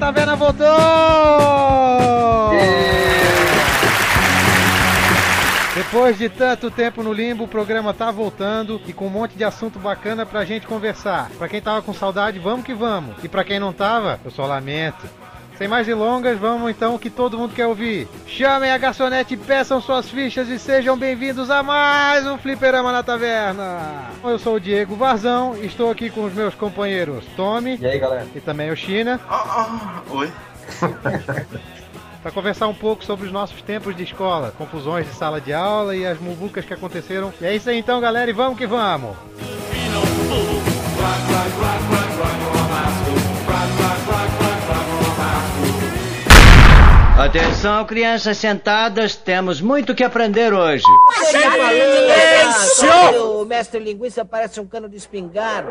Taverna voltou! Depois de tanto tempo no limbo, o programa tá voltando e com um monte de assunto bacana pra gente conversar. Pra quem tava com saudade, vamos que vamos. E pra quem não tava, eu só lamento. Sem mais delongas, vamos então o que todo mundo quer ouvir. Chamem a garçonete, peçam suas fichas e sejam bem-vindos a mais um Fliperama na Taverna. Eu sou o Diego Varzão, estou aqui com os meus companheiros Tommy E aí, galera? e também o China. Ah, ah, oi. para conversar um pouco sobre os nossos tempos de escola, confusões de sala de aula e as muvucas que aconteceram. E é isso aí então, galera, e vamos que vamos! Atenção, crianças sentadas, temos muito que aprender hoje. O mestre linguiça parece um cano de espingarda.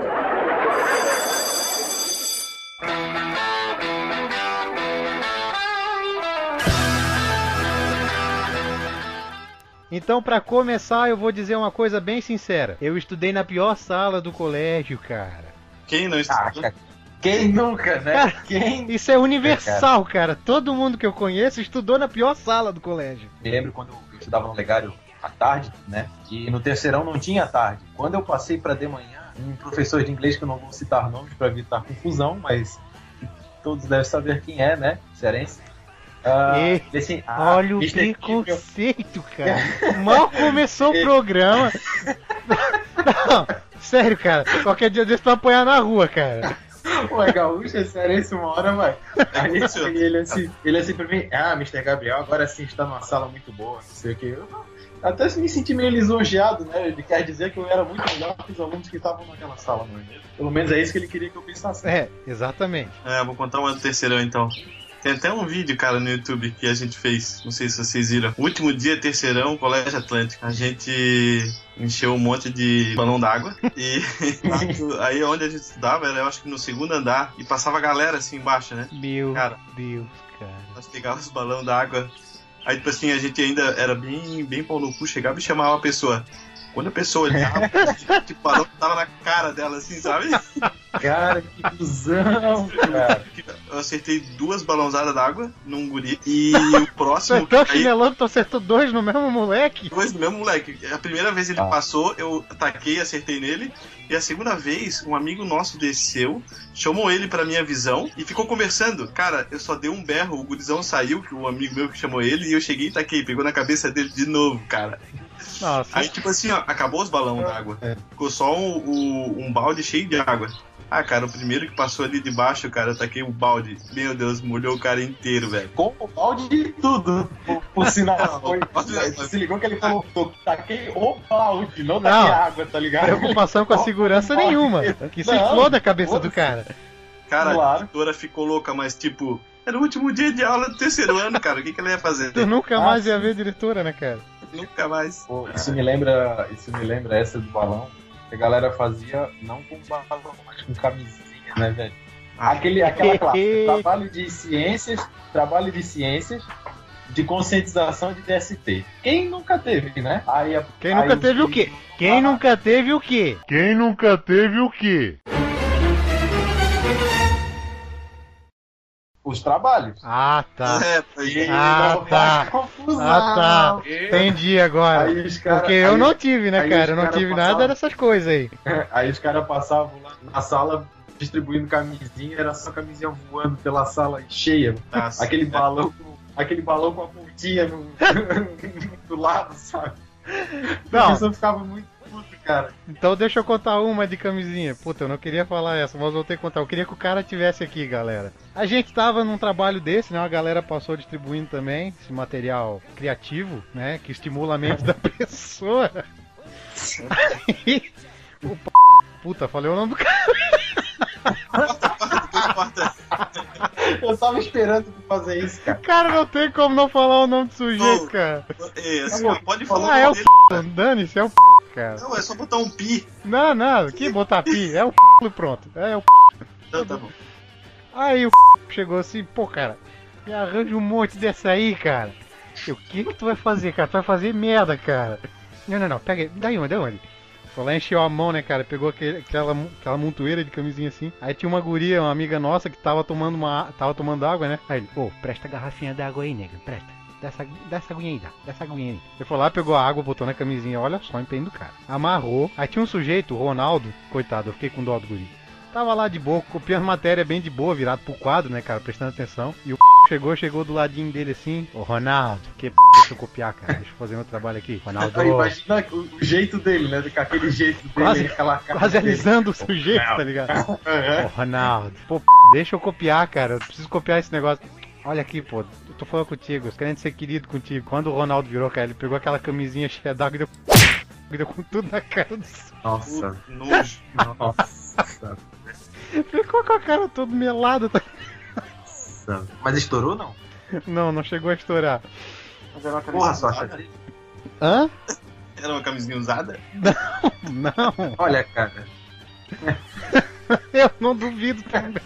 Então, para começar, eu vou dizer uma coisa bem sincera. Eu estudei na pior sala do colégio, cara. Quem não Ah, estudou? cara, quem nunca, né? Cara, Quem? Isso é universal, cara. Todo mundo que eu conheço estudou na pior sala do colégio. Me lembro quando eu estudava no legário à tarde, né? Que no terceirão não tinha tarde. Quando eu passei para de manhã, um professor de inglês que eu não vou citar nomes para evitar confusão, mas todos devem saber quem é, né? Cearense. Ah, E- assim, ah, Olha o preconceito, cara. Mal começou o programa. Não, sério, cara. Qualquer dia desse tu vai apanhar na rua, cara. Ué, gaúcho, é cearense uma hora, vai. Aí Isso. ele assim, ele assim pra mim, ah, Mr. Gabriel, agora sim está numa sala muito boa, não sei o que. Eu até me senti meio lisonjeado, né? Ele quer dizer que eu era muito melhor que os alunos que estavam naquela sala, não é mesmo? Pelo menos é isso que ele queria que eu pensasse. É, exatamente. É, vou contar uma do terceirão então. Tem até um vídeo, cara, no YouTube que a gente fez. Não sei se vocês viram. Último dia, terceirão, Colégio Atlântico. A gente encheu um monte de balão d'água. E aí onde a gente estudava, era eu acho que no segundo andar. E passava a galera assim embaixo, né? Meu Cara. Deus, cara. Nós pegávamos os balão d'água. Aí, tipo assim, a gente ainda era bem, bem pau no cu, chegava e chamava a pessoa. Quando a pessoa olhava, tipo, o balão tava na cara dela, assim, sabe? Cara, que cuzão, cara. Eu acertei duas balãozadas d'água num guri. E o próximo. Acertou aí, chinelando, tu acertou dois no mesmo moleque? Dois do mesmo moleque. A primeira vez ele Ah. passou, eu ataquei, acertei nele. E a segunda vez, um amigo nosso desceu, chamou ele pra minha visão e ficou conversando. Cara, eu só dei um berro, o gurizão saiu, que o amigo meu que chamou ele, e eu cheguei e taquei, pegou na cabeça dele de novo, cara. Nossa. Aí, tipo assim, ó, acabou os balões d'água. É. Ficou só um, um- um balde cheio de água. Ah, cara, o primeiro que passou ali de baixo, cara, eu taquei o balde. Meu Deus, molhou o cara inteiro, velho. Com o balde de tudo, por, por sinal. Foi, Olha, se ligou que ele falou, "Tô- taquei o balde, não taquei Não. água, tá ligado? Preocupação com a segurança nenhuma. Que se Não, exploda a cabeça do cara. Cara, a Claro. diretora ficou louca, mas tipo, era o último dia de aula do terceiro ano, cara. O que, que ela ia fazer? Tu nunca Ah, mais ia ver a diretora, né, cara? Nunca mais. Pô, isso me lembra, isso me lembra essa do balão. Que a galera fazia não com balão, mas com camisinha, né, velho? Aquele, aquela classe, trabalho de ciências, trabalho de ciências de conscientização de DST. Quem nunca teve, né? Aí, Quem nunca aí teve o quê? Quem nunca teve o quê? Quem nunca teve o quê? Os trabalhos. Ah, tá. É, foi- Ah, Não tá. faz confusão. Ah, tá. Entendi agora. Aí os cara, Porque eu aí- não tive, né, aí cara? Eu não cara tive passavam- nada dessas coisas aí. Aí os caras passavam lá na sala distribuindo camisinha, era só camisinha voando pela sala cheia. Nossa, Aquele é. balão, com- aquele balão com a pontinha no, do lado, sabe? Não. Isso eu ficava muito cara. Então deixa eu contar uma de camisinha. Puta, eu não queria falar essa, mas voltei a contar. Eu queria que o cara tivesse aqui, galera. A gente tava num trabalho desse, né? A galera passou distribuindo também esse material criativo, né? Que estimula a mente da pessoa. Aí, o p... Puta, falei o nome do cara. Eu tava esperando tu fazer isso, cara. Cara, não tem como não falar o nome do sujeito, Ô. cara. Assim, ó, pode falar Ah, é o dele. p... Dane-se, é o p... cara. Não, é só botar um pi. Não, não, que botar pi, é o p... e pronto. É o p... Não, tá bom. Aí o chegou assim, pô, cara, me arranja um monte dessa aí, cara. Eu, o que que tu vai fazer, cara? Tu vai fazer merda, cara. Não, não, não, pega aí, daí onde, daí onde? Foi lá encheu a mão, né, cara? Pegou aquele, aquela, aquela montoeira de camisinha assim. Aí tinha uma guria, uma amiga nossa, que tava tomando uma. tava tomando água, né? Aí ele, pô, presta a garrafinha d'água aí, nega, presta. Dessa, dessa aguinha aí, dá. Dessa aguinha aí. Ele foi lá, pegou a água, botou na camisinha. Olha só empenho do cara. Amarrou. Aí tinha um sujeito, o Ronaldo. Coitado, eu fiquei com dó do guri. Tava lá de boa, copiando matéria bem de boa, virado pro quadro, né, cara, prestando atenção. E o chegou, chegou do ladinho dele assim, ô Ronaldo, que p... deixa eu copiar, cara, deixa eu fazer meu trabalho aqui. Ronaldo. Aí, imagina o, jeito dele, né? Com aquele jeito dele, Quase- aquela cara. Quase dele. alisando o sujeito, tá ligado? Ô Ronaldo, pô, p... deixa eu copiar, cara, eu preciso copiar esse negócio. Olha aqui, pô, eu tô falando contigo, querendo ser querido contigo. Quando o Ronaldo virou, cara, ele pegou aquela camisinha cheia d'água e deu, deu com tudo na cara do Nossa, Nojo. nossa. Ficou com a cara toda melada, tá? nossa. Mas estourou não? Não, não chegou a estourar. Porra, Sasha. Hã? Era uma camisinha usada? Não, Olha, cara. eu não duvido também.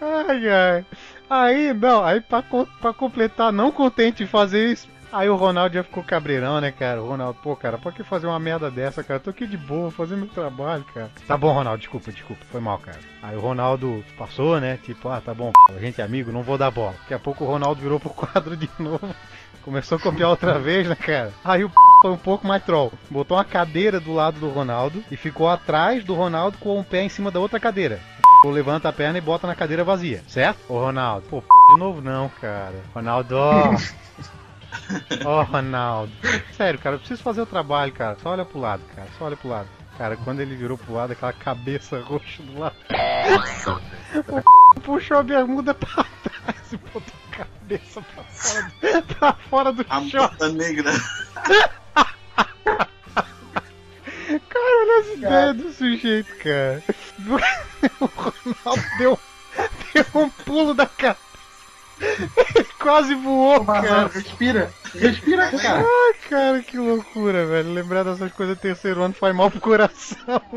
Ai, ai. Aí, não, aí pra, pra completar, não contente em fazer isso, aí o Ronaldo já ficou cabreirão, né, cara? O Ronaldo, pô, cara, pra que fazer uma merda dessa, cara? Tô aqui de boa, fazendo meu trabalho, cara. Tá bom, Ronaldo, desculpa, desculpa, foi mal, cara. Aí o Ronaldo passou, né, tipo, ah, tá bom, p***, a gente é amigo, não vou dar bola. Daqui a pouco o Ronaldo virou pro quadro de novo. Começou a copiar outra vez, né, cara? Aí o p... foi um pouco mais troll. Botou uma cadeira do lado do Ronaldo e ficou atrás do Ronaldo com um pé em cima da outra cadeira. O levanta a perna e bota na cadeira vazia, certo? Ô Ronaldo, pô, p... de novo não, cara. Ronaldo, ó. Ó, Ronaldo. Sério, cara, eu preciso fazer o trabalho, cara. Só olha pro lado, cara. Só olha pro lado. Cara, quando ele virou pro lado, aquela cabeça roxa do lado, Nossa. puxou a bermuda pra trás e botou a cabeça pra fora do, pra fora do A short. negra. Cara, olha as ideias do sujeito, cara. O Ronaldo deu, deu um pulo da cabeça. Quase voou, Mas, cara. respira. Respira, cara. Ai, cara, que loucura, velho. Lembrar dessas coisas do terceiro ano faz mal pro coração.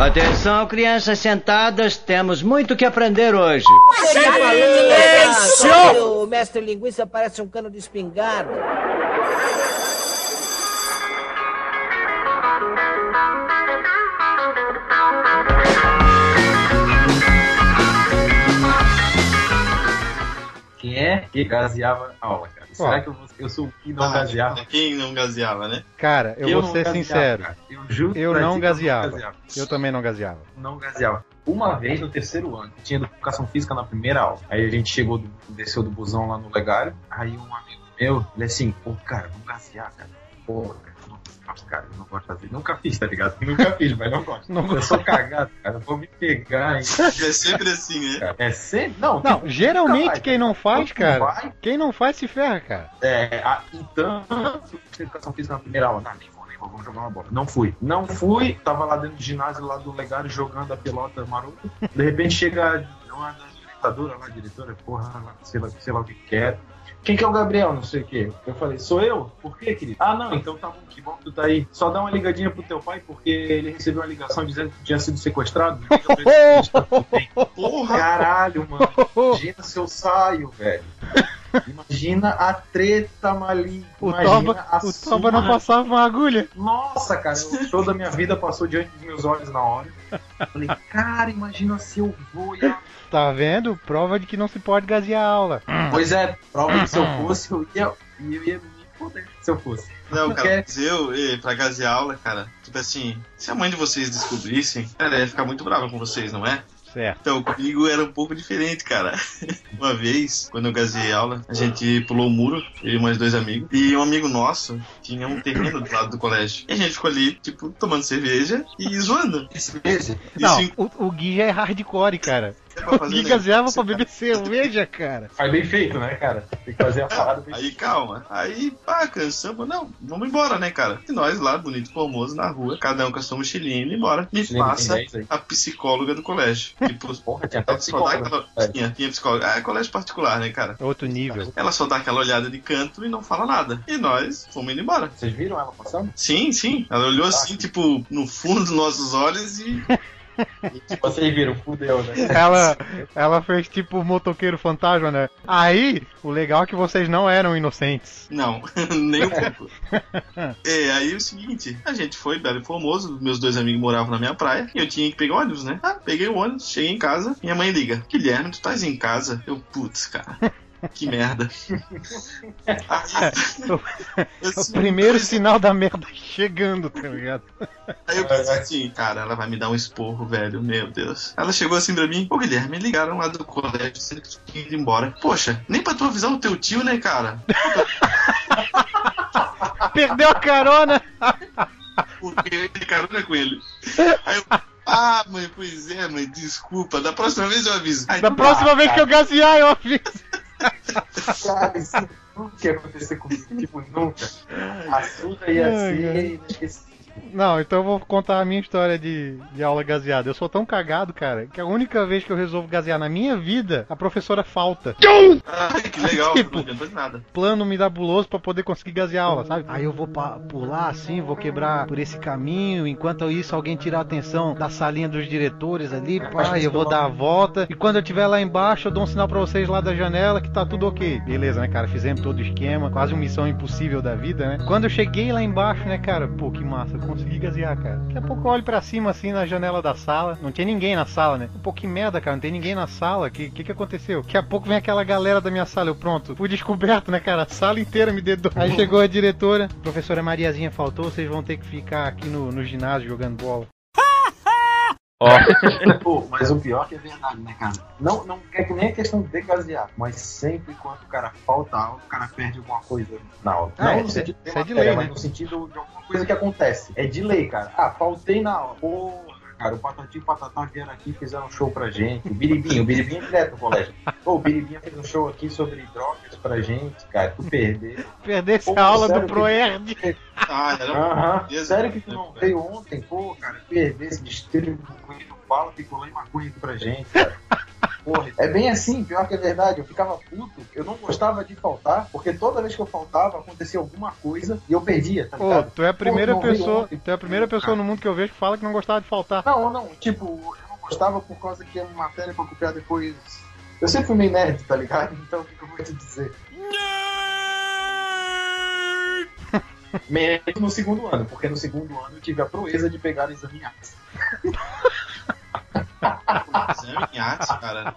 Atenção, crianças sentadas, temos muito que aprender hoje. Silêncio! O mestre linguiça parece um cano de espingarda. Quem é que gaseava a aula, cara? Será que eu, vou- eu sou o que não Ah, gaseava? Quem não gaseava, né? Cara, eu, vou não ser gaseava, sincero. cara. Eu juro Eu não gaseava. Eu também não gaseava. não gaseava. Uma vez no terceiro ano, tinha educação física na primeira aula. Aí a gente chegou, do- desceu do busão lá no legário. Aí um amigo meu, ele assim, pô, cara, vamos gasear, cara. Porra, cara, gosto, cara, eu não gosto de fazer. Nunca fiz, tá ligado? Nunca fiz, mas não gosto. Não eu sou cagado, cara. Vou me pegar, hein? É sempre assim, né? É sempre. Não, Não, tipo, geralmente vai, quem não faz, cara, vai, quem não faz se ferra, cara. É, a, então, educação física na primeira aula. Nem vou, nem vou, vamos jogar uma bola. Não fui. Não fui, tava lá dentro do ginásio lá do Legário jogando a pelota maroto. De repente chega uma das lá, diretora, porra, sei lá, sei lá o que quer. Quem que é o Gabriel? Não sei o quê. Eu falei, sou eu? Por quê, querido? Ah, não, então tá bom, que bom que tu tá aí. Só dá uma ligadinha pro teu pai, porque ele recebeu uma ligação dizendo que tinha sido sequestrado. Porra! Caralho, mano. Imagina se eu saio, velho. Imagina a treta maligna. O Toba, a o Toba não passava uma agulha. Nossa, cara, o show da minha vida passou diante dos meus olhos na hora. Falei, cara, imagina se eu vou e a... Tá vendo? Prova de que não se pode gasear a aula. Pois é, prova que se eu fosse, eu ia, eu ia me foder se eu fosse. Não, cara, mas eu, pra gasear aula, cara, tipo assim, se a mãe de vocês descobrissem, ela ia ficar muito brava com vocês, não é? Certo. Então, comigo era um pouco diferente, cara. Uma vez, quando eu gazeei aula, a gente pulou o muro, eu e mais dois amigos, e um amigo nosso tinha um terreno do lado do colégio. E a gente ficou ali, tipo, tomando cerveja e zoando. Mês, Não, Isso o, o Gui já é hardcore, cara. é pra fazer Gui né? gaseava pra beber cerveja, cara. faz bem feito, né, cara? Tem que fazer a parada bem Aí, calma. Aí, pá, cansamos. Não, vamos embora, né, cara? E nós lá, bonito, formoso, na rua, cada um com a sua mochilinha indo embora. Me Mochilinha passa 10 aí. a psicóloga do colégio. Tipo, Porra, tinha até ela só dá psicólogo. aquela... É. Tinha, tinha psicóloga. Ah, é colégio particular, né, cara? Outro nível. Ela só dá aquela olhada de canto e não fala nada. E nós fomos indo embora. Vocês viram ela passando? Sim, sim. Ela olhou assim, tipo, no fundo dos nossos olhos e E vocês viram, fudeu, né? Ela, ela fez tipo o motoqueiro fantasma, né? Aí, o legal é que vocês não eram inocentes. Não, nem um pouco. é, aí o seguinte, a gente foi Belo Formoso, meus dois amigos moravam na minha praia, e eu tinha que pegar ônibus, né? Ah, peguei o ônibus, cheguei em casa, minha mãe liga, Guilherme, tu estás em casa? Eu, putz, cara. Que merda. o primeiro sinal da merda chegando, tá ligado? Aí eu pensei assim, cara, ela vai me dar um esporro, velho, meu Deus. Ela chegou assim pra mim, ô Guilherme, me ligaram lá do colégio, sendo que tu tinha ido embora. Poxa, nem pra tu avisar o teu tio, né, cara? Perdeu a carona! Porque eu ia carona com ele. Aí eu, ah, mãe, pois é, mãe, desculpa. Da próxima vez eu aviso. Aí, da próxima vez que eu gasear, eu aviso. Cara, isso nunca ia acontecer comigo. Tipo, nunca. A surra ia ser. Não, então eu vou contar a minha história de, de aula gaseada. Eu sou tão cagado, cara, que a única vez que eu resolvo gasear na minha vida, a professora falta. Ai, que legal, Tipo, não adiantou de nada. Plano mirabuloso pra poder conseguir gasear aula, sabe? Aí eu vou pular assim, vou quebrar por esse caminho, enquanto isso alguém tirar a atenção da salinha dos diretores ali, pá, eu vou dar a volta. E quando eu estiver lá embaixo, eu dou um sinal pra vocês lá da janela que tá tudo ok. Beleza, né, cara? Fizemos todo o esquema, quase uma missão impossível da vida, né? Quando eu cheguei lá embaixo, né, cara? Pô, que massa, consegui gasear, cara. Daqui a pouco eu olho pra cima assim na janela da sala. Não tinha ninguém na sala, né? Pô, que merda, cara. Não tem ninguém na sala. O que, que que aconteceu? Daqui a pouco vem aquela galera da minha sala. Eu pronto. Fui descoberto, né, cara? A sala inteira me dedou. Aí chegou a diretora. Professora Mariazinha faltou. Vocês vão ter que ficar aqui no, no ginásio jogando bola. Pô, mas o pior que é verdade, né, cara? Não, não é que nem a questão de gasear, mas sempre quando o cara falta aula, o cara perde alguma coisa na aula. Ah, não é, no é- sentido de é de lei, mas né? no sentido de alguma coisa que acontece. É de lei, cara. Ah, faltei na aula. Porra, cara, o Patati e o Patatá vieram aqui e fizeram um show pra gente. O Biribinho, o Biribinho é direto no colégio. Pô, o Biribinho fez um show aqui sobre drogas pra gente, cara. Tu perdeu. Perdesse a aula do que- Proerd. Ah, era. Sério que tu não veio ontem? Pô, cara, perder esse bala, picolé e maconha aqui pra gente, cara. Porra, é bem assim, pior que é verdade. Eu ficava puto, eu não gostava de faltar, porque toda vez que eu faltava acontecia alguma coisa e eu perdia, tá Pô, tu é a primeira veio pessoa. ontem. Tu é a primeira pessoa no mundo que eu vejo que fala que não gostava de faltar. Não, não, tipo, eu não gostava por causa que é uma matéria pra copiar depois. Eu sempre fui meio nerd, tá ligado? Então o que que eu vou te dizer? Menos no segundo ano, porque no segundo ano eu tive a proeza de pegar exame. Exame em arte, cara.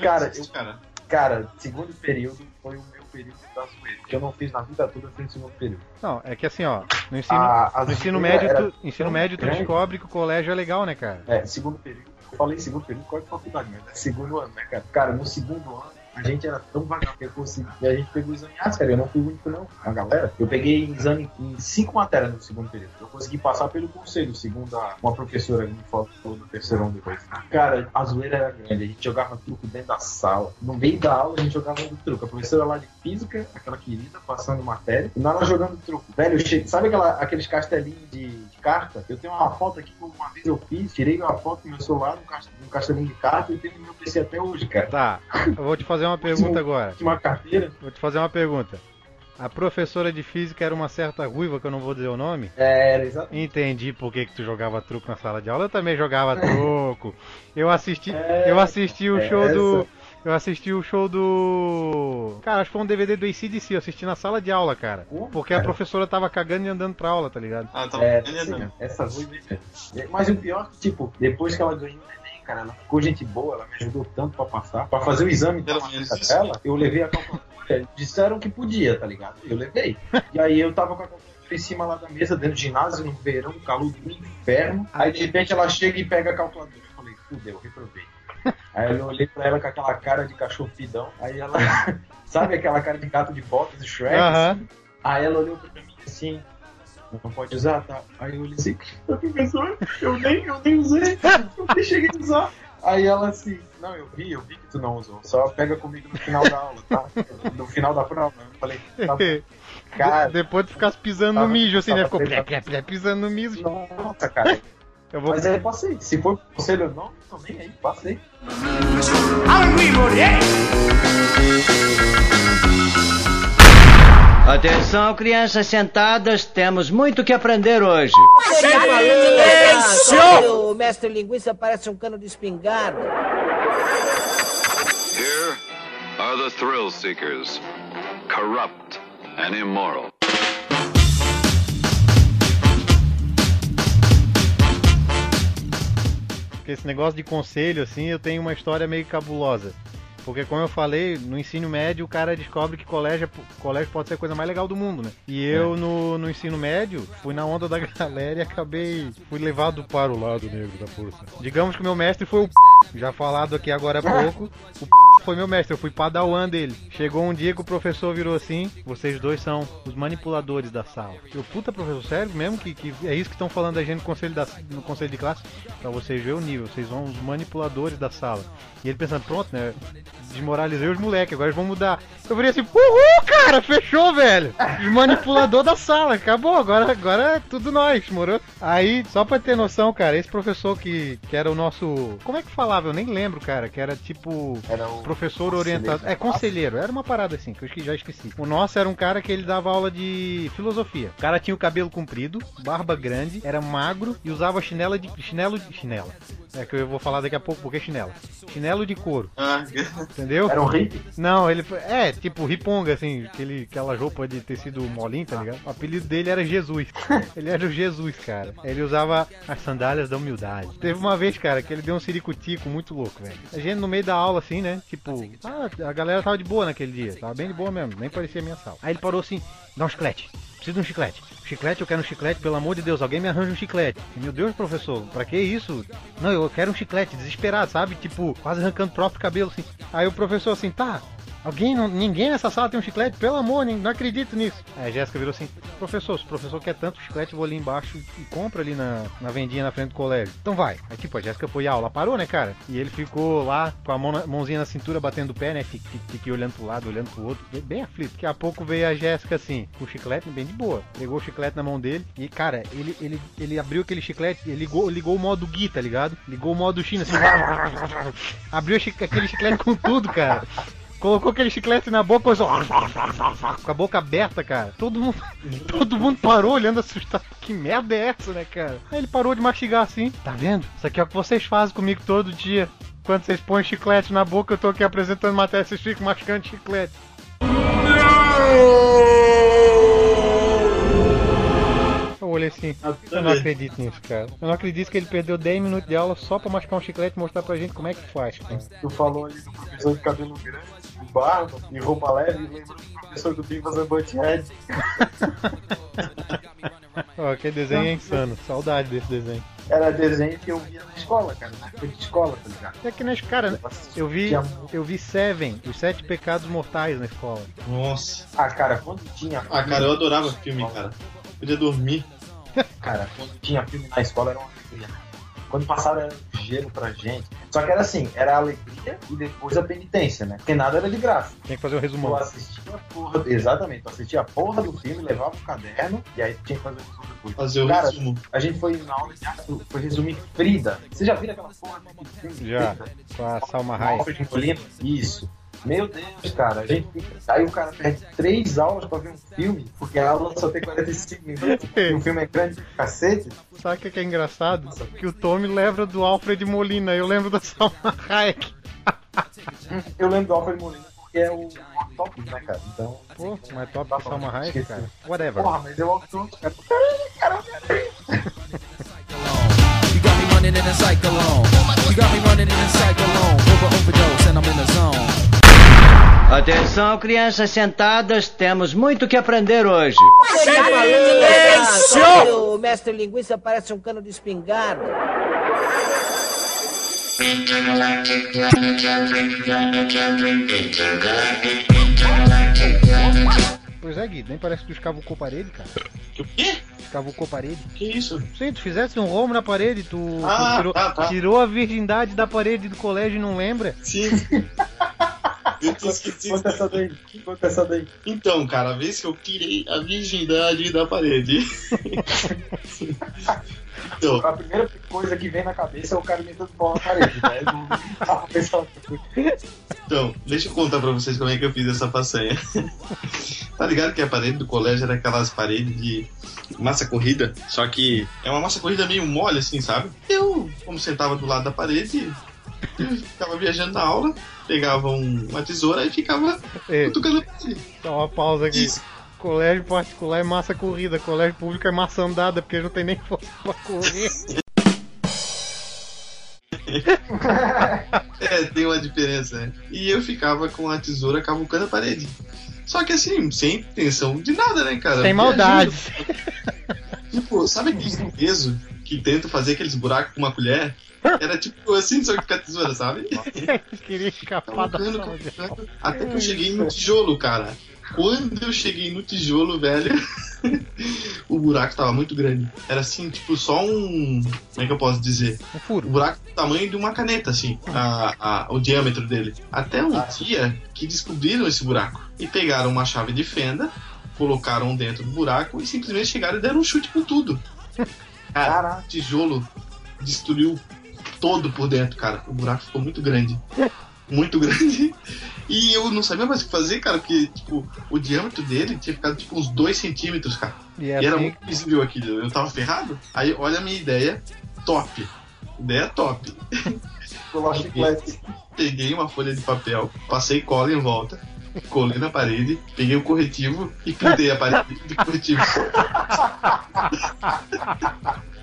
Cara, Isso, cara. Cara, segundo período foi o meu período da zoeira. Que eu não fiz na vida toda, eu fiz no segundo período. Não, é que assim, ó. No ensino, A- a no ensino médio, tu, ensino médio tu descobre que o colégio é legal, né, cara? É, segundo período. Eu falei segundo período, qual é a faculdade, mas é segundo ano, né, cara? Cara, no segundo ano, a gente era tão vagabundo que eu consegui. E a gente pegou exame em cara. Eu não fui o único, não. A galera. Eu peguei exame em cinco matérias no segundo período. Eu consegui passar pelo conselho, segundo a, uma professora que me falou no terceirão depois. Cara, a zoeira era grande. A gente jogava truco dentro da sala. No meio da aula, a gente jogava do truco. A professora lá de física, aquela querida, passando matéria. E nós jogando truco. Velho, cheguei- sabe aquela, aqueles castelinhos de, carta? Eu tenho uma foto aqui que uma vez eu fiz. Tirei uma foto do meu celular num castelinho de carta e tenho no meu PC até hoje, cara. Tá, eu vou te fazer uma pergunta agora. Uma carteira. Vou te fazer uma pergunta. A professora de física era uma certa ruiva, que eu não vou dizer o nome. É, era exatamente. Entendi por que, que tu jogava truco na sala de aula. Eu também jogava truco. Eu assisti, É, eu assisti o show essa. do. Eu assisti o show do. Cara, acho que foi um DVD do ACDC. Eu assisti na sala de aula, cara. Como, Porque a cara? professora tava cagando e andando pra aula, tá ligado? Ah, tava É, essa ruiva. Mas o pior é que, tipo, depois que ela ganhou cara, ela ficou gente boa, ela me ajudou tanto pra passar. Pra fazer o exame da dela, eu levei a calculadora. Disseram que podia, tá ligado? Eu levei. E aí eu tava com a calculadora em cima lá da mesa, dentro do ginásio, no verão, calor do inferno. Aí de repente ela chega e pega a calculadora. Eu falei, fudeu, reprovei. Aí eu olhei pra ela com aquela cara de cachorro pidão. Aí ela, sabe aquela cara de gato de botas de Shrek? Aham. assim? Aí ela olhou pra mim assim, não pode usar, tá? Aí eu olhei assim, professor, eu nem, eu nem usei, eu nem cheguei a usar. Aí ela assim, não, eu vi, eu vi que tu não usou, só pega comigo no final da aula, tá? No final da prova. Eu falei, tá bom. Cara, De- Depois tu ficasse pisando no tava- mijo, assim, né? Ficou plé, plé, plé, pisando no mijo. nossa, cara. Eu vou. Mas aí eu passei. Se for conselho não, tô nem aí, passei. Atenção, crianças sentadas, temos muito que aprender hoje. Silêncio! O mestre linguiça parece um cano de espingarda. Here are the thrill seekers, corrupt and immoral. Porque esse negócio de conselho, assim, eu tenho uma história meio cabulosa. Porque, como eu falei, no ensino médio o cara descobre que colégio, colégio pode ser a coisa mais legal do mundo, né? E eu, no, no ensino médio, fui na onda da galera e acabei. fui levado para o lado negro da força. Digamos que o meu mestre foi o p... já falado aqui agora há pouco. O p... foi meu mestre, eu fui padawan dele. Chegou um dia que o professor virou assim: vocês dois são os manipuladores da sala. Eu, puta, professor, sério mesmo? Que, que é isso que estão falando da gente no conselho, da, no conselho de classe? Pra vocês verem o nível, vocês são os manipuladores da sala. E ele pensando, pronto, né? Desmoralizei os moleques, agora eles vão mudar. Eu falei assim, uhul, cara, fechou, velho. Os manipulador da sala, acabou, agora, agora é tudo nós, morou? Aí, só pra ter noção, cara, esse professor que, que era o nosso. Como é que falava? Eu nem lembro, cara, que era tipo. Era Professor orientado. É, conselheiro. Era uma parada assim, que eu já esqueci. O nosso era um cara que ele dava aula de filosofia. O cara tinha o cabelo comprido, barba grande, era magro e usava chinela de. chinelo de. chinela. É que eu vou falar daqui a pouco porque é chinela. Chinelo de couro, Ah, entendeu? Era um hippie? Não, ele foi- é tipo riponga, assim, aquele, aquela roupa de tecido molinho, tá ligado? O apelido dele era Jesus. Ele era o Jesus, cara. Ele usava as sandálias da humildade. Teve uma vez, cara, que ele deu um ciricutico muito louco, velho. A gente no meio da aula, assim, né? Tipo, ah, a galera tava de boa naquele dia. Tava bem de boa mesmo, nem parecia a minha sala. Aí ele parou assim, dá um chiclete. Preciso de um chiclete. Chiclete, eu quero um chiclete, pelo amor de Deus, alguém me arranja um chiclete. Meu Deus, professor, pra que isso? Não, eu quero um chiclete, desesperado, sabe? Tipo, quase arrancando o próprio cabelo, assim. Aí o professor assim, tá, Alguém, não- ninguém nessa sala tem um chiclete? Pelo amor, nem- não acredito nisso. Aí a Jéssica virou assim: Professor, se o professor quer tanto chiclete, vou ali embaixo e compra ali na, na vendinha na frente do colégio. Então vai. Aí tipo, a Jéssica foi à aula, parou, né, cara? E ele ficou lá com a mão na- mãozinha na cintura, batendo o pé, né? Fique, fique, fique olhando pro lado, olhando pro outro, bem, aflito. Daqui a pouco veio a Jéssica assim, com o chiclete bem de boa. Pegou o chiclete na mão dele e, cara, ele, ele, ele abriu aquele chiclete, ele ligou, ligou o modo Gui, tá ligado? Ligou o modo China, assim. abriu aquele chiclete com tudo, cara. Colocou aquele chiclete na boca, começou com a boca aberta, cara. Todo mundo, todo mundo parou olhando assustado. Que merda é essa, né, cara? Aí ele parou de mastigar assim. Tá vendo? Isso aqui é o que vocês fazem comigo todo dia. Quando vocês põem chiclete na boca, eu tô aqui apresentando matéria, vocês ficam mastigando chiclete. Eu olhei assim, eu não acredito nisso, cara. Eu não acredito que ele perdeu 10 minutos de aula só pra mastigar um chiclete e mostrar pra gente como é que faz, cara. Tu falou ali do professor de cabelo grande, de barba e roupa leve, e lembra do professor do Bivas and Butthead. Ó, aquele desenho é insano. Saudade desse desenho. Era desenho que eu via na escola, cara, na época de escola, tá ligado? É que nas cara, eu vi, eu vi Seven, os sete pecados mortais na escola. Nossa. Ah, cara, quando tinha. Ah, cara, eu adorava filme, cara. Podia dormir. Cara, quando tinha filme na escola era uma alegria. Quando passaram era um gelo pra gente. Só que era assim, era a alegria e depois a penitência, né? Porque nada era de graça. Tinha que fazer um Tu resumão. assistia a porra. Exatamente, tu assistia a porra do filme, levava o caderno e aí tu tinha que fazer o resumo depois. Fazer o Cara, resumo. a gente foi na aula de arte, foi resumir Frida. Você já viu aquela porra de filme? Já. Frida? Com a Salma Hayek. Isso. Meu Deus, cara, a gente fica. Aí o cara perde três aulas pra ver um filme, porque a aula só tem 45 minutos, e o filme é grande, cacete. Sabe o que que é engraçado? Que o Tommy lembra do Alfred Molina, eu lembro da Salma Hayek. Eu lembro do Alfred Molina porque é o top, né, cara? Então, Pô, mais top que a Salma Hayek, cara. Whatever. porra, mas eu Octopus, cara. You got Atenção, crianças sentadas, temos muito que aprender hoje. Silêncio! O mestre linguiça parece um cano de espingarda. Pois é, Gui, nem parece que tu escavucou parede, cara. Que o quê? Escavucou parede. Que isso? Sim, tu fizesse um rombo na parede, tu, tu Ah, tirou, tá, tá. tirou a virgindade da parede do colégio e não lembra? Sim. Eu tinha esquecido. Conta essa daí, conta essa daí. Então, cara, a vez que eu tirei a virgindade da parede. então, A primeira coisa que vem na cabeça é o cara metendo pau na parede, né? Então, deixa eu contar pra vocês como é que eu fiz essa façanha. Tá ligado que a parede do colégio era aquelas paredes de massa corrida, só que é uma massa corrida meio mole, assim, sabe? Eu, como sentava do lado da parede, ficava viajando na aula, pegava um- uma tesoura e ficava Ei, cutucando a parede. Dá uma pausa aqui. Isso. Colégio particular é massa corrida, colégio público é massa andada, porque não tem nem força pra correr. É, tem uma diferença, né? E eu ficava com a tesoura cavucando a parede. Só que assim, sem intenção de nada, né, cara? Sem maldade. Tipo, sabe aqueles peso que tentam fazer aqueles buracos com uma colher? Era tipo assim, só que com a tesoura, sabe? Queria escapar da sala de aula. cavucando, Até que eu cheguei no tijolo, cara. Quando eu cheguei no tijolo, velho, o buraco tava muito grande. Era assim, tipo, só um. Como é que eu posso dizer? Um O furo. buraco do tamanho de uma caneta, assim, a, a- o diâmetro dele. Até um dia que descobriram esse buraco e pegaram uma chave de fenda, colocaram dentro do buraco e simplesmente chegaram e deram um chute com tudo. Cara, Caraca. o tijolo destruiu todo por dentro, cara. O buraco ficou muito grande. Muito grande. E eu não sabia mais o que fazer, cara, porque, tipo, o diâmetro dele tinha ficado, tipo, uns 2 centímetros, cara. E é E era muito visível aquilo. Eu tava ferrado. Aí, olha a minha ideia. Top. Ideia top. Colar chiclete. Peguei uma folha de papel, passei cola em volta, colei na parede, peguei o corretivo e pintei a parede de corretivo.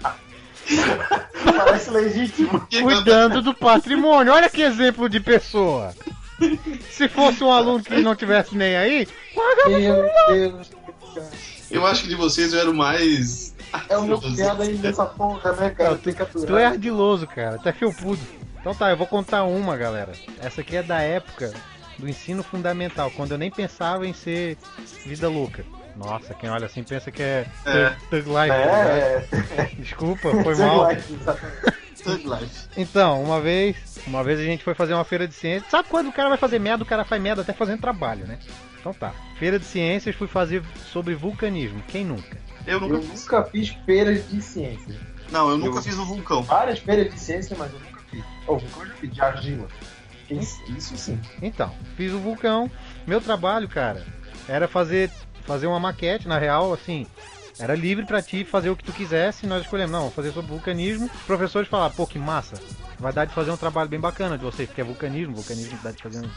Parece legítimo. cuidando do patrimônio. Olha que exemplo de pessoa. Se fosse um aluno que não tivesse nem aí, Meu Deus. Eu acho que de vocês eu era o mais. É o meu cunhado aí nessa porra, né, cara? Tem que tu aturar. é ardiloso, cara. Até felpudo. Então tá, eu vou contar uma, galera. Essa aqui é da época do ensino fundamental, quando eu nem pensava em ser vida louca. Nossa, quem olha assim pensa que é, É. Thug, Life. né? É, Desculpa, foi mal. Thug Life. Então, uma vez, uma vez a gente foi fazer uma feira de ciências. Sabe quando o cara vai fazer merda, o cara faz merda até fazendo trabalho, né? Então tá. Feira de ciências, fui fazer sobre vulcanismo. Quem nunca? Eu nunca Eu fiz. nunca fiz feiras de ciência. Não, eu nunca Eu- fiz um vulcão. Várias feiras de ciência, mas eu nunca fiz. Oh, vulcão eu já fiz, de argila. Isso, isso sim. Então, fiz o vulcão. Meu trabalho, cara, era fazer fazer uma maquete, na real, assim, era livre pra ti fazer o que tu quisesse, nós escolhemos, não, fazer sobre vulcanismo. Os professores falaram, pô, que massa, vai dar de fazer um trabalho bem bacana de vocês, porque é vulcanismo, vulcanismo dá de fazer um...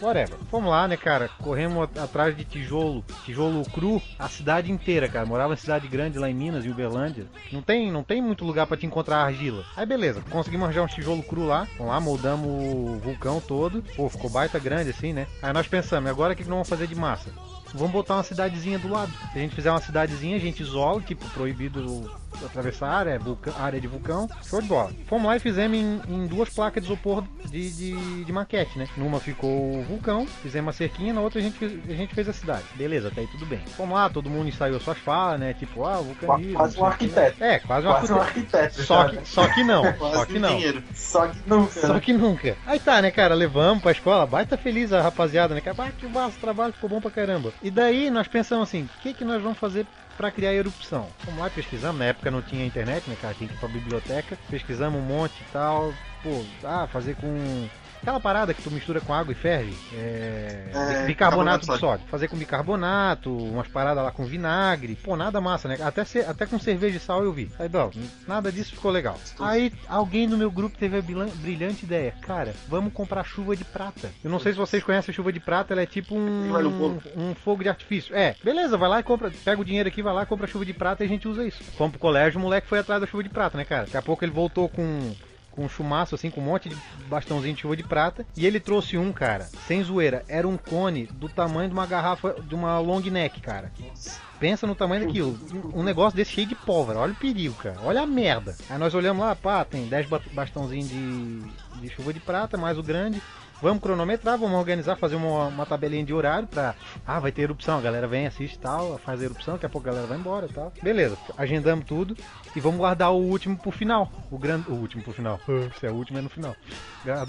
Whatever. Vamos lá, né, cara? Corremos at- atrás de tijolo, tijolo cru, a cidade inteira, cara. Morava em cidade grande lá em Minas, em Uberlândia. Não tem, não tem muito lugar pra te encontrar argila. Aí beleza, conseguimos arranjar um tijolo cru lá. Vamos lá, moldamos o vulcão todo. Pô, ficou baita grande assim, né? Aí nós pensamos, agora o que que nós vamos fazer de massa? Vamos botar uma cidadezinha do lado. Se a gente fizer uma cidadezinha, a gente isola, tipo, proibido atravessar a área, vulca- área de vulcão. Show de bola. Fomos lá e fizemos em, em duas placas de isopor de, de, de maquete, né? Numa ficou o vulcão, fizemos uma cerquinha, na outra a gente, fez, a gente fez a cidade. Beleza, até aí tudo bem. Fomos lá, todo mundo ensaiou suas falas, né? Tipo, ah, vulcanismo. Quase um o arquiteto. É, quase um Quase um arquiteto. Só que, só que não, só Quase que não. Só que nunca. Só que nunca. Aí tá, né, cara? Levamos pra escola, baita feliz a rapaziada, né? cara? Ah, que massa, trabalho ficou bom pra caramba. E daí nós pensamos assim: o que, que nós vamos fazer pra criar erupção? Vamos lá, pesquisamos. Na época não tinha internet, né, cara? Tinha que ir pra biblioteca. Pesquisamos um monte e tal. Pô, ah, fazer com. Aquela parada que tu mistura com água e ferve. É. É, bicarbonato de sódio. Fazer com bicarbonato, umas paradas lá com vinagre. Pô, nada massa, né? Até, ce- até com cerveja e sal eu vi. Aí, não, nada disso ficou legal. Aí alguém no meu grupo teve a brilhante ideia. Cara, vamos comprar chuva de prata. Eu não sei se vocês conhecem a chuva de prata, ela é tipo um, um fogo de artifício. É, beleza, vai lá e compra, pega o dinheiro aqui, vai lá, compra chuva de prata e a gente usa isso. Fomos pro colégio, o moleque foi atrás da chuva de prata, né, cara? Daqui a pouco ele voltou com com um chumaço, assim, com um monte de bastãozinho de chuva de prata. E ele trouxe um, cara, sem zoeira. Era um cone do tamanho de uma garrafa, de uma long neck, cara. Pensa no tamanho daquilo. Um negócio desse cheio de pólvora. Olha o perigo, cara. Olha a merda. Aí nós olhamos lá, pá, tem 10 ba- bastãozinhos de, de chuva de prata, mais o grande. Vamos cronometrar, vamos organizar, fazer uma, uma tabelinha de horário pra. Ah, vai ter erupção, a galera vem, assiste e tal, faz a erupção, daqui a pouco a galera vai embora e tal. Beleza, agendamos tudo e vamos guardar o último pro final. O grande. O último pro final. Se é o último é no final.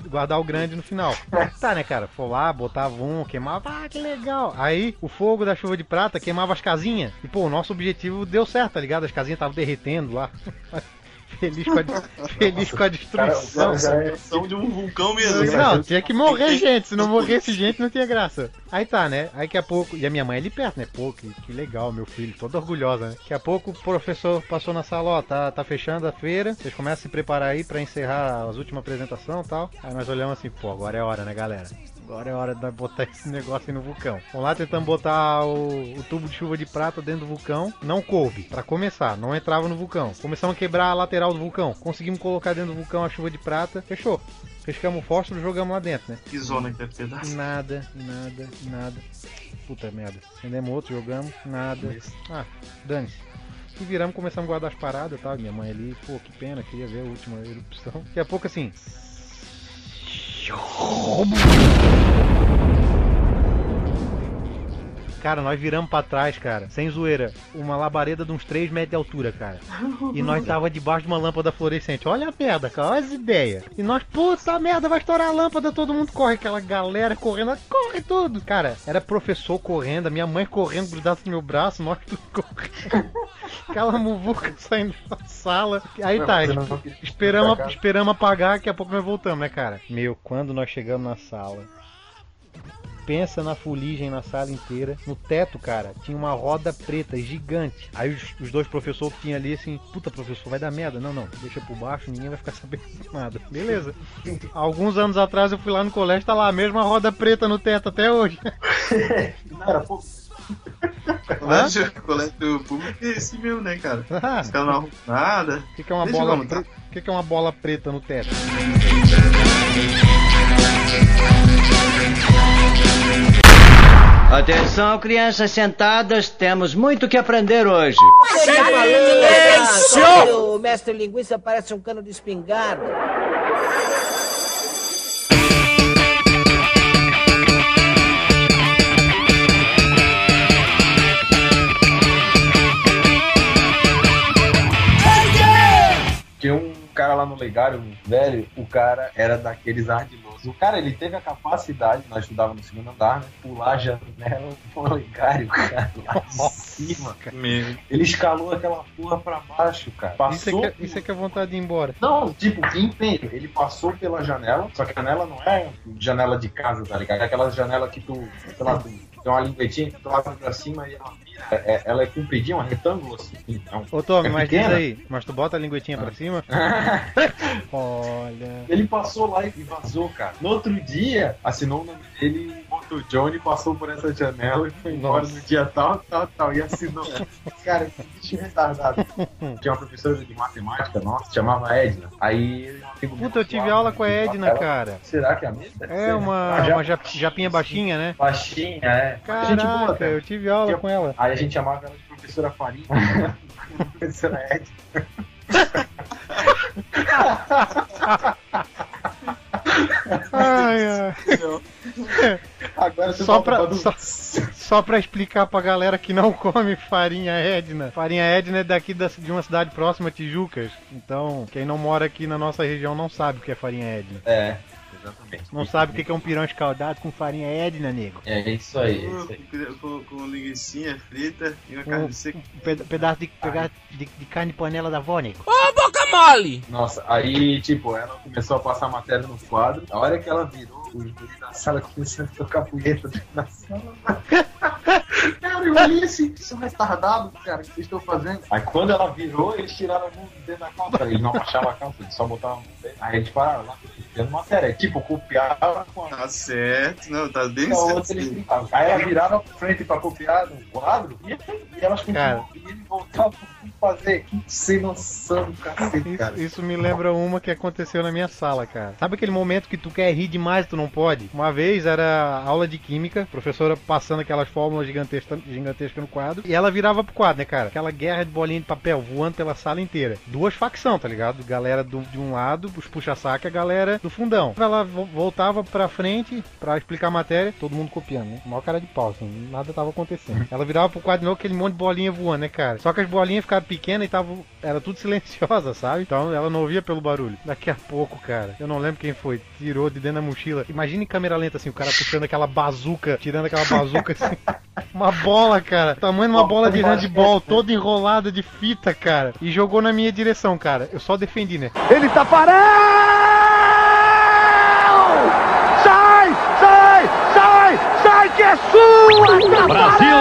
Guardar o grande no final. Tá, né, cara? Foi lá, botava um, queimava. Ah, que legal. Aí o fogo da chuva de prata queimava as casinhas. E pô, o nosso objetivo deu certo, tá ligado? As casinhas estavam derretendo lá. Feliz com a, feliz com a destruição. cara é. De um vulcão mesmo. Não, tinha que morrer gente. Se não morresse gente, não tinha graça. Aí tá, né? Aí daqui a pouco. E a minha mãe ali perto, né? Pô, que, que legal, meu filho, toda orgulhosa, né? Daqui a pouco o professor passou na sala, ó, tá, tá fechando a feira. Vocês começam a se preparar aí pra encerrar as últimas apresentações e tal. Aí nós olhamos assim, pô, agora é hora, né, galera? Agora é hora de botar esse negócio aí no vulcão. Vamos lá, tentamos botar o, o tubo de chuva de prata dentro do vulcão. Não coube, pra começar, não entrava no vulcão. Começamos a quebrar a lateral do vulcão. Conseguimos colocar dentro do vulcão a chuva de prata. Fechou. Pescamos o fósforo e jogamos lá dentro, né? Que zona que deve ter dado. nada, nada, nada. Puta merda. Acendemos outro, jogamos, nada. Ah, dane-se. E viramos, começamos a guardar as paradas tal. Minha mãe ali, pô, que pena, queria ver a última erupção. Daqui a pouco assim. 有何 Cara, nós viramos pra trás, cara, sem zoeira. Uma labareda de uns 3 metros de altura, cara. E nós tava debaixo de uma lâmpada fluorescente. Olha a merda, cara, olha as ideias. E nós, puta merda, vai estourar a lâmpada, todo mundo corre. Aquela galera correndo, corre tudo. Cara, era professor correndo, a minha mãe correndo, grudada no meu braço, nós tudo correndo. Aquela muvuca saindo da sala. Aí tá, esperamos, esperamos apagar, daqui a pouco nós voltamos, né, cara? Meu, quando nós chegamos na sala. Pensa na fuligem na sala inteira. No teto, cara, tinha uma roda preta gigante. Aí os, os dois professores que tinham ali assim, puta professor, vai dar merda. Não, não, deixa por baixo, ninguém vai ficar sabendo de nada. Beleza. Alguns anos atrás eu fui lá no colégio, tá lá a mesma roda preta no teto até hoje. Era pouco. Colégio, colégio público é esse mesmo, né, cara? Ah, Os caras não arrumam nada. O que, que é uma Deixa bola preta? O que, que é uma bola preta no teto? Atenção, crianças sentadas, temos muito que aprender hoje. Silêncio! O mestre linguiça parece um cano de espingarda. Tinha um cara lá no legário, velho, o cara era daqueles ardilosos. O cara, ele teve a capacidade, nós estudávamos no segundo andar, né? Pular a janela do legário, cara, lá de cima, cara. Meu. Ele escalou aquela porra pra baixo, cara. Isso é, Passou. que, isso é que é vontade de ir embora. Não, tipo, empenho. Ele passou pela janela, só que a janela não é janela de casa, tá ligado? É aquela janela que tu, sei lá, tu tem uma linguetinha que tu abre pra cima e ela vira. É- ela é compridinha, um retângulo assim. Então, Ô Tommy, É mas diz aí, mas tu bota a linguetinha pra cima? Olha. Ele passou lá e vazou, cara. No outro dia, assinou o nome dele, botou Johnny, passou por essa janela e foi embora Nossa. no dia tal, tal, tal. E assinou. cara, que bicho retardado. Tinha uma professora de matemática nossa, chamava Edna. Aí, Puta, eu tive aula com a Edna, ela- cara. Será que é a mesma? É uma, né? Ah, já- uma jap- japinha baixinha, né? Baixinha, é. Caraca, cara. eu tive aula com ela. Aí a gente chamava ela de professora Farinha. professora Edna. Ai, ai. Agora Só pra- do- só- Só pra explicar pra galera que não come farinha Edna. Farinha Edna é daqui da- de uma cidade próxima, Tijucas. Então, quem não mora aqui na nossa região não sabe o que é farinha Edna. É, exatamente. Não sabe o que é um pirão escaldado com farinha Edna, nego. É isso aí, é isso aí. Com, com, com linguiça frita e uma Um carne seca. peda- pedaço de, de, de carne de panela da vó, nego. Nossa, aí, tipo, ela começou a passar matéria no quadro. A hora que ela virou, os guris da sala começaram a tocar punheta dentro da sala. cara, eu olhei assim, que são retardados, cara, o que vocês estão fazendo? Aí quando ela virou, eles tiraram a mão de dentro da calça. Eles não abaixavam a calça, eles só botavam a mão dentro. Aí eles pararam lá, copiando matéria. Tipo, copiava com a Tá certo, não, tá bem a certo. outra eles brincavam. Aí ela virava pra frente pra copiar no quadro e, e elas Cara. continuavam. E ele voltava pra fazer. Sem noção do cacete, cara. Isso, isso me lembra uma que aconteceu na minha sala, cara. Sabe aquele momento que tu quer rir demais e tu não pode? Uma vez era aula de química, professora passando aquelas fórmulas gigantescas gigantesca no quadro, e ela virava pro quadro, né, cara? Aquela guerra de bolinha de papel voando pela sala inteira. Duas facções, tá ligado? Galera do- de um lado, os puxa-saco, e a galera do fundão. Ela vo- voltava pra frente pra explicar a matéria, todo mundo copiando, né? Maior cara de pau, assim, nada tava acontecendo. Ela virava pro quadro de novo, aquele monte de bolinha voando, né, cara? Só que as bolinhas ficaram pequenas e tava, era tudo silenciosa, sabe? Então ela não ouvia pelo barulho. Daqui a pouco, cara, eu não lembro quem foi, tirou de dentro da mochila. Imagina em câmera lenta, assim, o cara puxando aquela bazuca, tirando aquela bazuca assim. uma bola, cara. Tamanho de uma bola de handball, toda enrolada de fita, cara. E jogou na minha direção, cara. Eu só defendi, né? Ele tá parado! Sai! Sai! Sai! Sai que é sua! Brasil!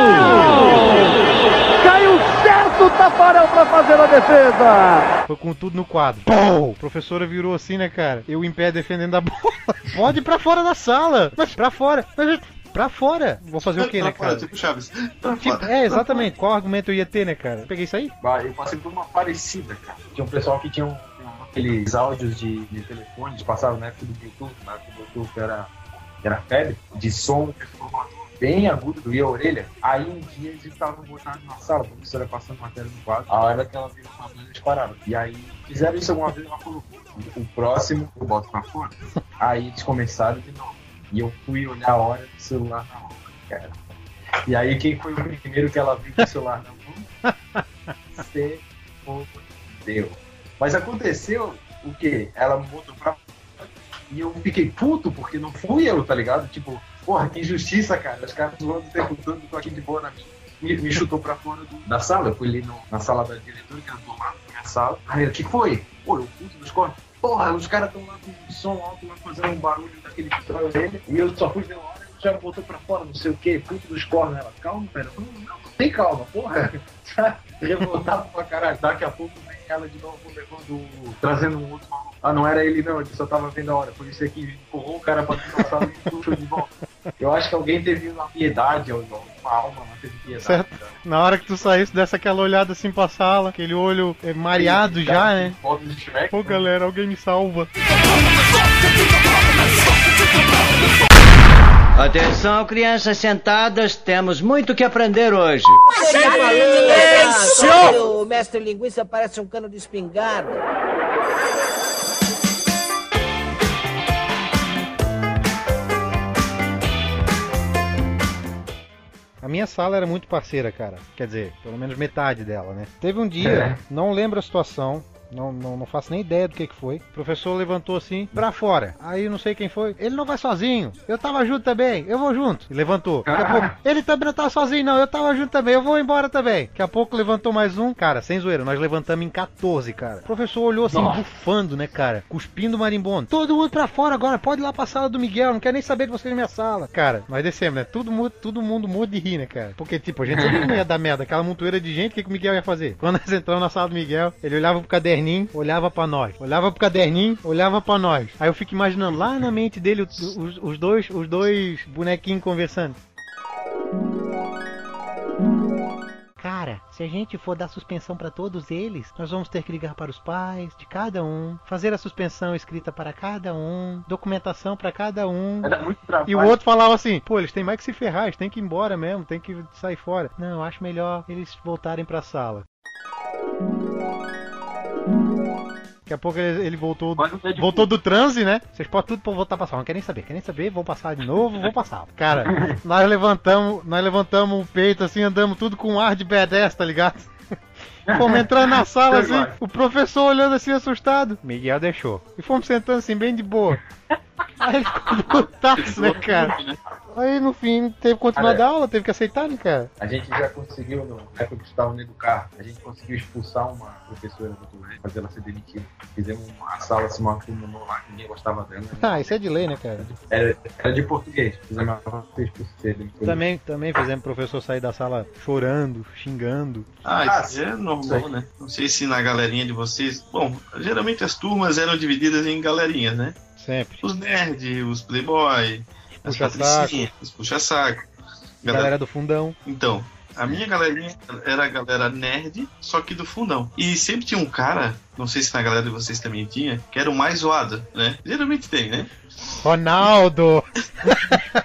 Caiu certo o Tafarel pra fazer a defesa! Foi com tudo no quadro. A professora virou assim, né, cara? Eu em pé defendendo a bola. Pode ir pra fora da sala. Mas pra fora. Mas pra fora. Vou fazer o quê, né, fora, cara? Tipo Chaves. Pra Tipo, fora. é, exatamente. Qual argumento eu ia ter, né, cara? Peguei isso aí? Bah, Eu passei por uma parecida, cara. Tinha um pessoal que tinha um- aqueles áudios de, de telefone, que passavam na época do Bluetooth, na época do Bluetooth era, era febre, de som bem agudo, doía a orelha. Aí um dia eles estavam botados na sala, a professora passando matéria no quadro. A hora que ela viu uma coisa, eles pararam. E aí fizeram isso alguma vez, ela falou, o próximo eu boto pra fora. Aí eles começaram de novo. E eu fui olhar a hora do celular na mão, cara. E aí quem foi o primeiro que ela viu com o celular na mão? Você deu. Mas aconteceu o quê? Ela botou pra e eu fiquei puto porque não fui eu, tá ligado? Tipo, porra, que injustiça, cara. Os caras zoando o tempo todo, tô aqui de boa na minha. Me, me chutou pra fora do- da sala. Eu fui ali no- na sala da diretora, que era do lado da minha sala. Aí, o que foi? Pô, eu puto dos cornos. Porra, os caras estão lá com som alto, lá fazendo um barulho daquele que trai dele. E eu só fui ver uma hora e já botou pra fora, não sei o quê, puto dos cornos. Ela, calma, pera. Não, não tem calma, porra. Revoltado pra caralho. Daqui a pouco vem ela de novo levando, trazendo um outro maluco. Ah, não era ele não, ele só tava vendo a hora. Por isso é que empurrou o cara pra sala e puxou de volta. Eu acho que alguém teve uma piedade, uma alma, uma teve piedade. Certo. cara. Na hora que tu saísse, dessa aquela olhada assim pra sala, aquele olho é, mareado já, cara né? Shrek, Pô, né? galera, alguém me salva. Atenção, crianças sentadas, temos muito que aprender hoje. O mestre linguiça parece um cano de espingarda. Minha sala era muito parceira, cara. Quer dizer, pelo menos metade dela, né? Teve um É. dia, não lembro a situação. Não, não, não faço nem ideia do que, que foi. O professor levantou assim, pra fora. Aí não sei quem foi. Ele não vai sozinho. Eu tava junto também. Eu vou junto. E levantou. Daqui a pouco, ele também não tava sozinho, não. Eu tava junto também. Eu vou embora também. Daqui a pouco levantou mais um. Cara, sem zoeira, nós levantamos em 14, cara. O professor olhou assim, bufando, né, cara? Cuspindo marimbondo. Todo mundo pra fora agora. Pode ir lá pra sala do Miguel. Não quero nem saber de vocês na minha sala. Cara, nós descemos, né? Todo mundo, todo mundo morto de rir, né, cara? Porque, tipo, a gente sabia que não ia dar merda. Aquela montoeira de gente, o que, que o Miguel ia fazer? Quando nós entramos na sala do Miguel, ele olhava pro caderninho, olhava pra nós. Olhava pro caderninho, olhava pra nós. Aí eu fico imaginando lá na mente dele os, os- os dois, os dois bonequinhos conversando. Cara, se a gente for dar suspensão pra todos eles, nós vamos ter que ligar para os pais de cada um, fazer a suspensão escrita para cada um, documentação pra cada um. Era muito trabalho. E o outro falava assim: pô, eles têm mais que se ferrar, eles têm que ir embora mesmo, tem que sair fora. Não, eu acho melhor eles voltarem pra sala. Daqui a pouco ele, ele voltou, é voltou do transe, né? Vocês podem tudo pra voltar pra sala. Não querem saber, querem saber, vou passar de novo, vou passar. Cara, nós levantamos, nós levantamos o peito assim, andamos tudo com um ar de badass, tá ligado? Fomos entrando na sala assim, o professor olhando assim assustado. Miguel deixou. E fomos sentando assim, bem de boa. Aí ficou putaço, né, cara? Aí no fim teve que continuar a Cara, dar aula, teve que aceitar, né, cara? A gente já conseguiu, no, na época que estava do carro, a gente conseguiu expulsar uma professora do colégio, fazer ela ser demitida. Fizemos uma sala assim, uma turma no lá, que ninguém gostava dela. Ah, isso é de lei, né, cara? Era, era de português, fizemos ela ser ser demitida. Também, também fizemos o professor sair da sala chorando, xingando. Ah, Ah, isso é normal, sei. né? Não sei se na galerinha de vocês. Bom, geralmente as turmas eram divididas em galerinhas, né? Sempre. Os nerd, os playboy, as Puxa-saco. patricinhas, os puxa-saco. Galera- Galera do fundão. Então, a minha galerinha era a galera nerd, só que do fundão. E sempre tinha um cara, não sei se na galera de vocês também tinha, que era o mais zoado, né? Geralmente tem, né? Ronaldo!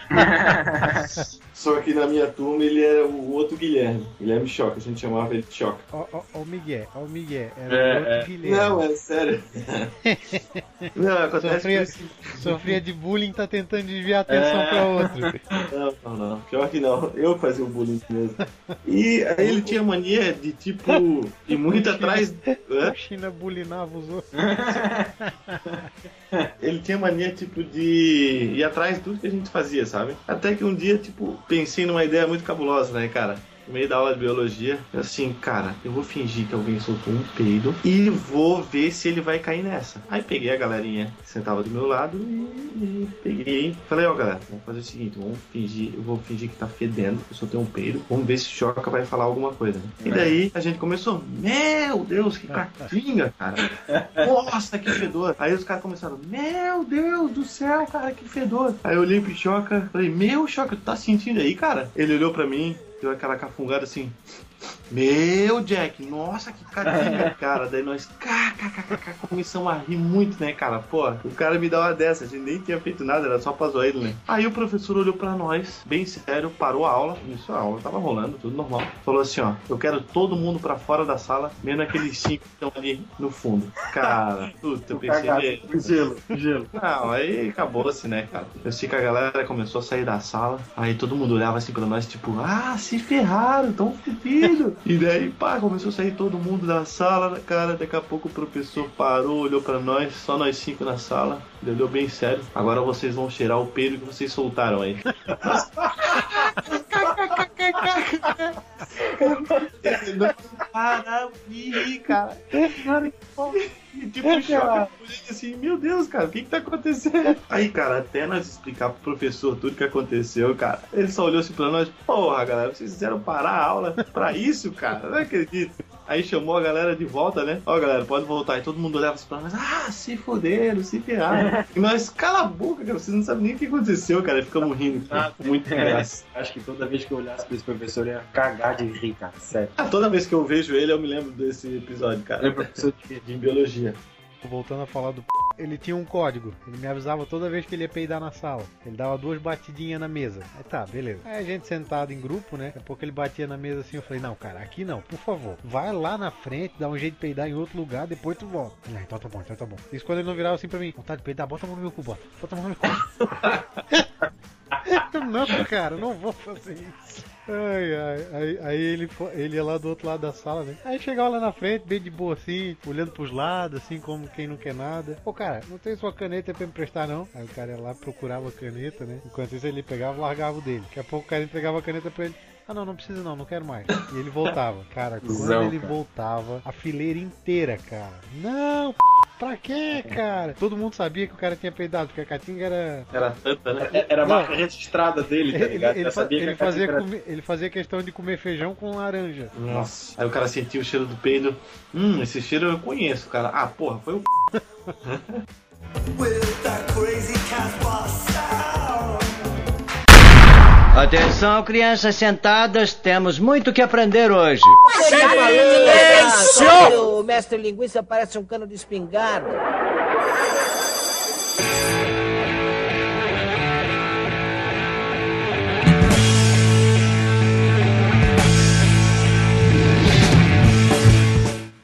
Só que na minha turma ele era o outro Guilherme. Guilherme Choca, a gente chamava ele de Choca. Ó, ó, ó o Miguel, ó o Miguel. Era É, o outro é. Guilherme. Não, é sério. não, acontece Sofria, que sofria de bullying, tá tentando desviar a atenção É. pra outro. Não, não, não. Pior que não. Eu fazia o bullying mesmo. E aí ele tinha mania de tipo ir muito atrás. Hã? China bulinava os outros. Ele tinha mania, tipo, de ir atrás de tudo que a gente fazia, sabe? Até que um dia, tipo, pensei numa ideia muito cabulosa, né, cara? No meio da aula de biologia, eu assim, cara, eu vou fingir que alguém soltou um peido e vou ver se ele vai cair nessa. Aí peguei a galerinha que sentava do meu lado e, peguei. Falei, ó, galera, vamos fazer o seguinte, vamos fingir, eu vou fingir que tá fedendo, eu soltei um peido, vamos ver se o Choca vai falar alguma coisa. E daí a gente começou, meu Deus, que catinga, cara. Nossa, que fedor. Aí os caras começaram, meu Deus do céu, cara, que fedor. Aí eu olhei pro Choca, falei, meu Choca, tu tá sentindo aí, cara? Ele olhou pra mim, deu aquela cafungada assim. Meu Jack, nossa, que carinha, cara. Daí nós kkkk, começamos a rir muito, né, cara? Pô, o cara me dá uma dessa, a gente nem tinha feito nada, era só pra zoar ele, né? Aí o professor olhou pra nós, bem sério, parou a aula. Isso, a aula tava rolando, tudo normal. Falou assim: ó, eu quero todo mundo pra fora da sala, menos aqueles cinco que estão ali no fundo. Cara, puta, eu pensei nele. Gelo, gelo. Não, aí acabou-se, né, cara? Eu sei que a galera começou a sair da sala, aí todo mundo olhava assim pra nós, tipo, ah, se ferraram, tão fudidos. E daí, pá, começou a sair todo mundo da sala, cara. Daqui a pouco o professor parou, olhou pra nós, só nós cinco na sala. Ele olhou bem sério. Agora vocês vão cheirar o peido que vocês soltaram aí. Cara. Cara, que. E, Tipo, choque, gente assim, meu Deus, cara, o que que tá acontecendo? Aí, cara, até nós explicar pro professor tudo que aconteceu, cara, ele só olhou assim pra nós, porra, galera, vocês fizeram parar a aula pra isso, cara, não acredito. Aí chamou a galera de volta, né? Ó, galera, pode voltar. E todo mundo olhava assim pra nós, ah, se foderam, se ferraram. e nós, cala a boca, cara, vocês não sabem nem o que aconteceu, cara. Ficamos rindo, cara. Muito engraçado. Acho que toda vez que eu olhasse pra esse professor, eu ia cagar de rir, cara. Sério. Ah, toda vez que eu vejo ele, eu me lembro desse episódio, cara. Ele é professor de De biologia. Voltando a falar do p... ele tinha um código. Ele me avisava toda vez que ele ia peidar na sala. Ele dava duas batidinhas na mesa. Aí tá, beleza. Aí a gente sentado em grupo, né? Daqui a pouco ele batia na mesa assim. Eu falei, não, cara, aqui não, por favor. Vai lá na frente, dá um jeito de peidar em outro lugar, depois tu volta. Ele, ah, então tá bom, então tá bom. Isso quando ele não virava assim pra mim. Vontade de peidar, bota a mão no meu cu, bota. Bota a mão no meu cu. Não, cara, não vou fazer isso. Ai, ai, aí, aí ele, ele ia lá do outro lado da sala, né? Aí chegava lá na frente, bem de boa assim, olhando pros lados, assim, como quem não quer nada. Pô, cara, não tem sua caneta pra me prestar, não? Aí o cara ia lá, procurava a caneta, né? Enquanto isso ele pegava e largava o dele. Daqui a pouco o cara entregava a caneta pra ele. Ah, não, não precisa não, não quero mais. E ele voltava. Cara, quando ele cara. voltava, a fileira inteira, cara. Não, pra quê, cara? Todo mundo sabia que o cara tinha peidado, porque a Caatinga era, Era tanta, né? É- Era a Não. marca registrada dele, tá ele, ligado? ele fa- sabia que ele a fazia era- comer- ele fazia questão de comer feijão com laranja. Nossa. Aí o cara sentiu o cheiro do peido. Hum, esse cheiro eu conheço, cara. Ah, porra, foi o Atenção, crianças sentadas, temos muito que aprender hoje. Silêncio! O mestre linguiça parece um cano de espingarda.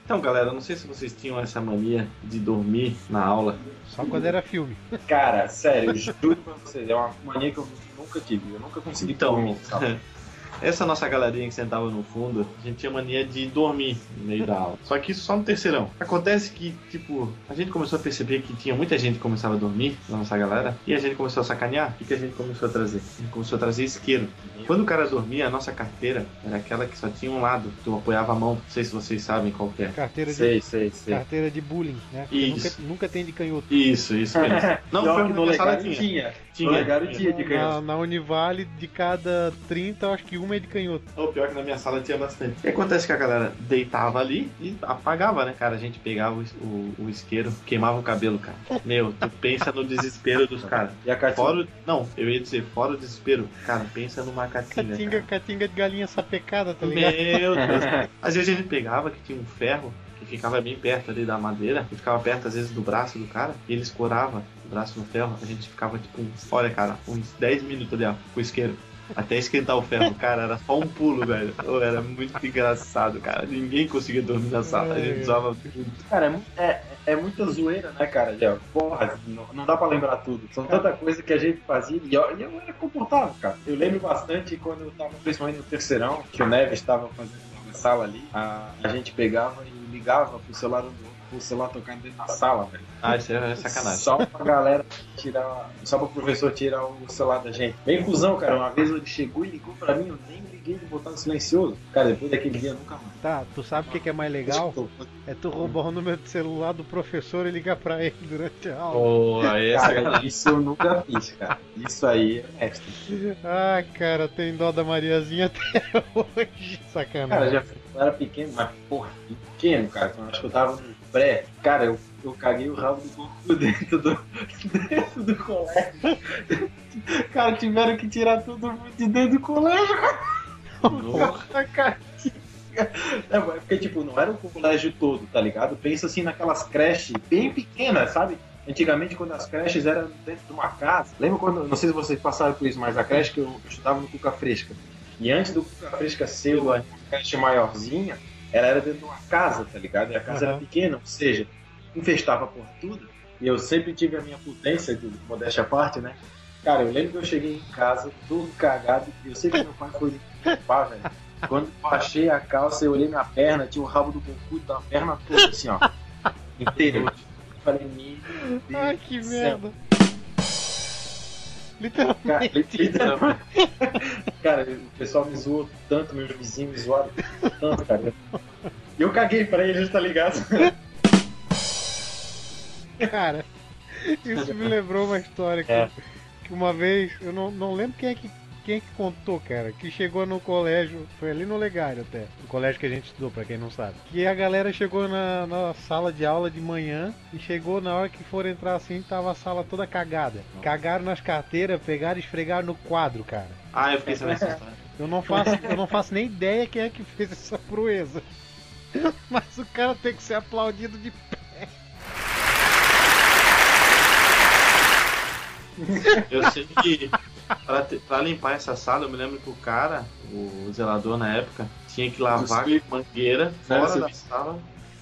Então, galera, não sei se vocês tinham essa mania de dormir na aula. Só quando era filme. Cara, sério, juro pra vocês, é uma mania que eu nunca tive. Eu nunca consegui Então, dormir, sabe? essa nossa galerinha que sentava no fundo, a gente tinha mania de dormir no meio da aula. Só que isso só no terceirão. Acontece que, tipo, a gente começou a perceber que tinha muita gente que começava a dormir na nossa galera, e a gente começou a sacanear. O que, a gente começou a trazer? A gente começou a trazer isqueiro. Quando o cara dormia, a nossa carteira era aquela que só tinha um lado, que tu apoiava a mão. Não sei se vocês sabem qual que é. Carteira de, Sei, sei, sei. carteira de bullying, né? Porque Isso. Nunca, nunca tem de canhoto. Isso, isso mesmo. Não, foi no na legado tinha. tinha. Tinha. No tinha de Na, criança. na Univale, de cada 30, eu acho que uma é de canhoto. O pior é que na minha sala tinha bastante. E acontece que a galera deitava ali e apagava, né? Cara, a gente pegava o, o, o isqueiro, queimava o cabelo, cara. Meu, tu pensa no desespero dos caras. E a Catinga? Fora o, Não, eu ia dizer, fora o desespero. Cara, pensa numa catinga. Catinga, cara. catinga de galinha sapecada, tá ligado? Meu Deus. Às vezes a gente pegava que tinha um ferro que ficava bem perto ali da madeira, e ficava perto às vezes do braço do cara, e ele escorava o braço no ferro, a gente ficava tipo, uns- olha cara, uns 10 minutos ali, ó, com o isqueiro. Até esquentar o ferro, cara, era só um pulo, velho. Era muito engraçado, cara. Ninguém conseguia dormir na sala, a gente usava tudo. Cara, é, é, é muita zoeira, né, cara? Já, porra, não, não dá pra lembrar tudo. São tanta coisa que a gente fazia e eu, e eu era comportável, cara. Eu lembro bastante quando eu tava, principalmente no terceirão, que o Neves estava fazendo uma sala ali, a, a gente pegava e ligava pro celular um do outro. O celular tocando dentro da sala, velho. Ah, isso é sacanagem. Só pra galera tirar. Só pro professor tirar o celular da gente. Bem cuzão, cara. Uma vez ele chegou e ligou pra mim, eu nem liguei de botar no silencioso. Cara, depois daquele dia nunca mais. Tá, tu sabe o que, que é mais legal? É tu roubar o número de celular do professor e ligar pra ele durante a aula. Pô, aí é Cara, isso eu nunca fiz, cara. Isso aí é extra. Ah, cara, tem dó da Mariazinha até hoje. Sacanagem. Cara, já eu era pequeno, mas porra, pequeno, cara. Eu acho que eu tava no pré. Cara, eu, eu caguei o rabo do corpo dentro do, dentro do colégio. Cara, tiveram que tirar todo mundo de dentro do colégio. Cara, cara. É, porque, tipo, não era o colégio todo, tá ligado? Pensa assim naquelas creches bem pequenas, sabe? Antigamente, quando as creches eram dentro de uma casa. Lembra quando, não sei se vocês passaram por isso, mas a creche que eu estudava no Cuca Fresca. E antes do Cuca Fresca ser uma creche maiorzinha, ela era dentro de uma casa, tá ligado? E a casa era Aham. pequena, ou seja, infestava por tudo. E eu sempre tive a minha potência, de modéstia à parte, né? Cara, eu lembro que eu cheguei em casa, todo cagado, e eu sei que meu pai foi me limpar, velho. Quando eu achei a calça, eu olhei minha perna, tinha o rabo do Goku da perna toda, assim, ó. Inteiro. Eu falei, meu Deus Ai, que merda. Cara, Literalmente. literalmente. cara, o pessoal me zoou tanto, meus vizinhos me zoaram tanto, cara. E eu caguei pra eles, tá ligado? Cara, isso me lembrou uma história que, É. que uma vez, eu não, não lembro quem é que quem é que contou, cara, que chegou no colégio, foi ali no Legário até, no colégio que a gente estudou, pra quem não sabe. Que a galera chegou na, na sala de aula de manhã e chegou na hora que for entrar assim, tava a sala toda cagada. Cagaram nas carteiras, pegaram e esfregaram no quadro, cara. Ah, eu fiquei sabendo essa história. Eu não faço, eu não faço nem ideia quem é que fez essa proeza. Mas o cara tem que ser aplaudido de Eu sei que pra, te- pra limpar essa sala, eu me lembro que o cara, o zelador na época, tinha que lavar com mangueira fora Nossa. da sala.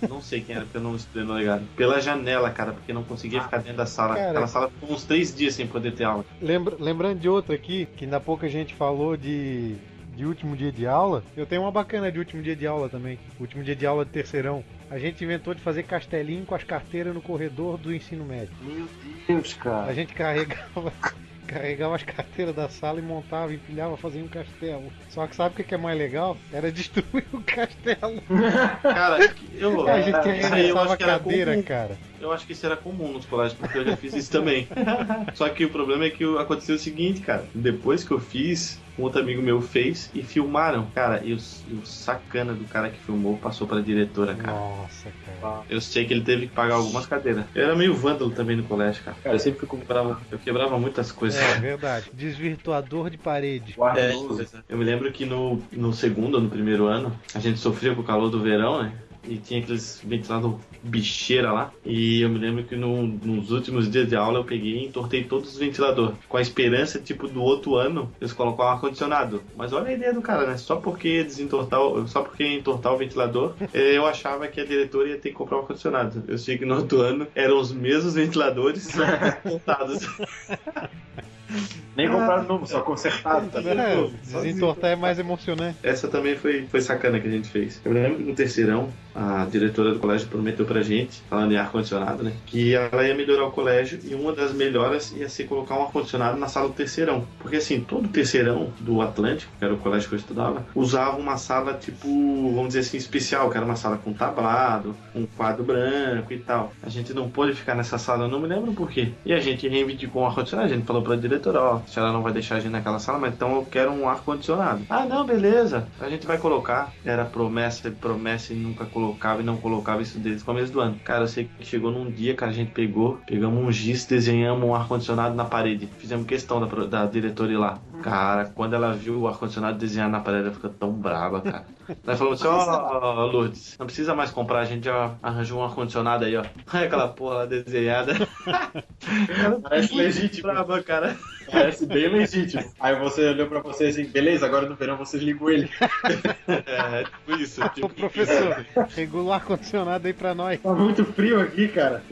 Não sei quem era, porque eu não estudei no legado. Pela janela, cara, porque não conseguia ficar dentro da sala. Cara. Aquela sala ficou uns três dias sem poder ter aula. Lembra- lembrando de outra aqui, que ainda pouco a gente falou de, de último dia de aula. Eu tenho uma bacana de último dia de aula também. Último dia de aula de terceirão. A gente inventou de fazer castelinho com as carteiras no corredor do ensino médio. Meu Deus, A cara. gente carregava, carregava as carteiras da sala e montava, empilhava, fazia um castelo. Só que sabe o que é mais legal? Era destruir o castelo. Cara, eu, A gente isso aí eu arremessava acho a que era cadeira, comum. cara. Eu acho que isso era comum nos colégios, porque eu já fiz isso também. Só que o problema é que aconteceu o seguinte, cara. Depois que eu fiz, um outro amigo meu fez e filmaram. Cara, e o, e o sacana do cara que filmou passou pra diretora, cara. Nossa, cara. Eu sei que ele teve que pagar algumas cadeiras. Eu era meio vândalo também no colégio, cara. Cara, eu sempre fico Quebrava, eu quebrava muitas coisas. É verdade. Desvirtuador de parede. É, eu me lembro que no, no segundo ou no primeiro ano, a gente sofria com o calor do verão, né? E tinha aqueles ventilador bicheira lá. E eu me lembro que no- nos últimos dias de aula eu peguei e entortei todos os ventiladores. Com a esperança, tipo, do outro ano eles colocar um ar-condicionado. Mas olha a ideia do cara, né? Só porque desentortar, só porque entortar o ventilador, eh, eu achava que a diretora ia ter que comprar um ar-condicionado. Eu sei que no outro ano eram os mesmos ventiladores entortados. Nem compraram novo, só consertado, tá vendo? É, desentortar é mais emocionante. Essa também foi, foi sacana que a gente fez. Eu lembro que no terceirão, a diretora do colégio prometeu pra gente, falando em ar-condicionado, né? Que ela ia melhorar o colégio e uma das melhoras ia ser colocar um ar-condicionado na sala do terceirão. Porque assim, todo terceirão do Atlântico, que era o colégio que eu estudava, usava uma sala tipo, vamos dizer assim, especial, que era uma sala com tablado, um quadro branco e tal. A gente não pôde ficar nessa sala, eu não me lembro por quê. E a gente reivindicou um ar-condicionado, a gente falou pra diretora, ó, a senhora não vai deixar a gente naquela sala, mas então eu quero um ar-condicionado. Ah, não, beleza, a gente vai colocar. Era promessa, promessa e nunca colocava e não colocava isso desde o começo do ano. Cara, eu sei que chegou num dia que a gente pegou, pegamos um giz, desenhamos um ar-condicionado na parede. Fizemos questão da, da diretora ir lá. Cara, quando ela viu o ar-condicionado desenhado na parede, ela ficou tão brava, cara. Ela falou assim, ó, Lourdes, não precisa mais comprar, a gente já arranjou um ar-condicionado aí, ó. Aí aquela porra lá desenhada. Parece legítimo. Brava, cara. Parece bem legítimo. Aí você olhou pra você assim, beleza, agora no verão vocês ligam ele. É, tipo isso. Ô Tipo, professor, regula o ar-condicionado aí pra nós. Tá muito frio aqui, cara.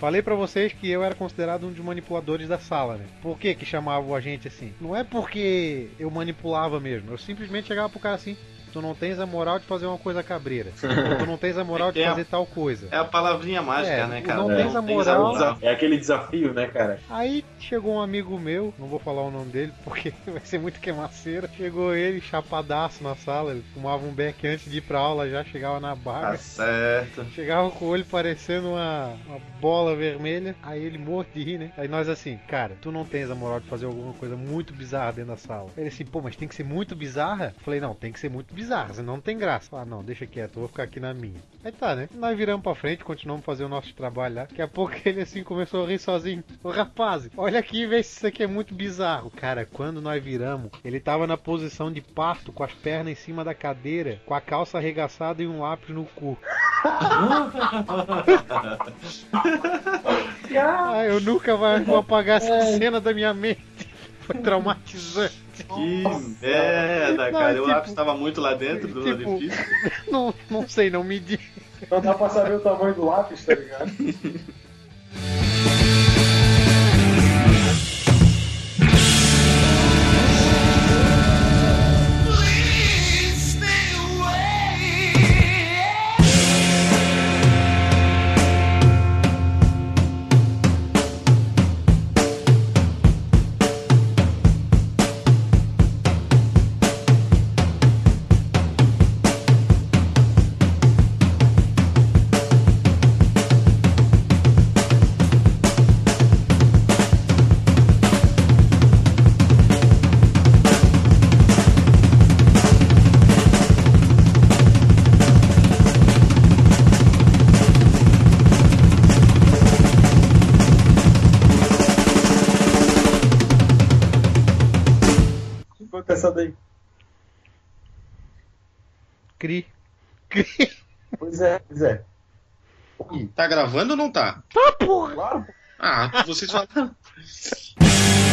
Falei pra vocês que eu era considerado um dos manipuladores da sala, né? Por que que chamavam a gente assim? Não é porque eu manipulava mesmo, eu simplesmente chegava pro cara assim, tu não tens a moral de fazer uma coisa cabreira. Tu não tens a moral de É, fazer tal coisa. É a palavrinha mágica, É, né, tu cara? não tens a tens moral. moral. É aquele desafio, né, cara? Aí chegou um amigo meu, não vou falar o nome dele porque vai ser muito queimaceira. Chegou ele, chapadaço na sala, ele fumava um beck antes de ir pra aula, já chegava na Tá barra. certo. Chegava com o olho parecendo uma, uma bola vermelha, aí ele morto de rir, né? Aí nós assim, cara, tu não tens a moral de fazer alguma coisa muito bizarra dentro da sala. Ele assim, pô, mas tem que ser muito bizarra? Eu falei, não, tem que ser muito bizarra, senão não tem graça. Ah, não, deixa quieto, eu vou ficar aqui na minha. Aí tá, né? Nós viramos pra frente, continuamos fazendo o nosso trabalho lá. Daqui a pouco ele assim começou a rir sozinho. Ô rapaz, olha aqui e vê se isso aqui é muito bizarro. Cara, quando nós viramos, ele tava na posição de parto, com as pernas em cima da cadeira, com a calça arregaçada e um lápis no cu. Ah, eu nunca vou apagar essa cena da minha mente. Foi traumatizante. Que merda, Não, cara. O tipo- lápis tava muito lá dentro do tipo- orifício. Não, não sei, não me diz. Não dá pra saber o tamanho do lápis, tá ligado? gravando ou não tá? Tá, porra! Claro, Ah, vocês falaram.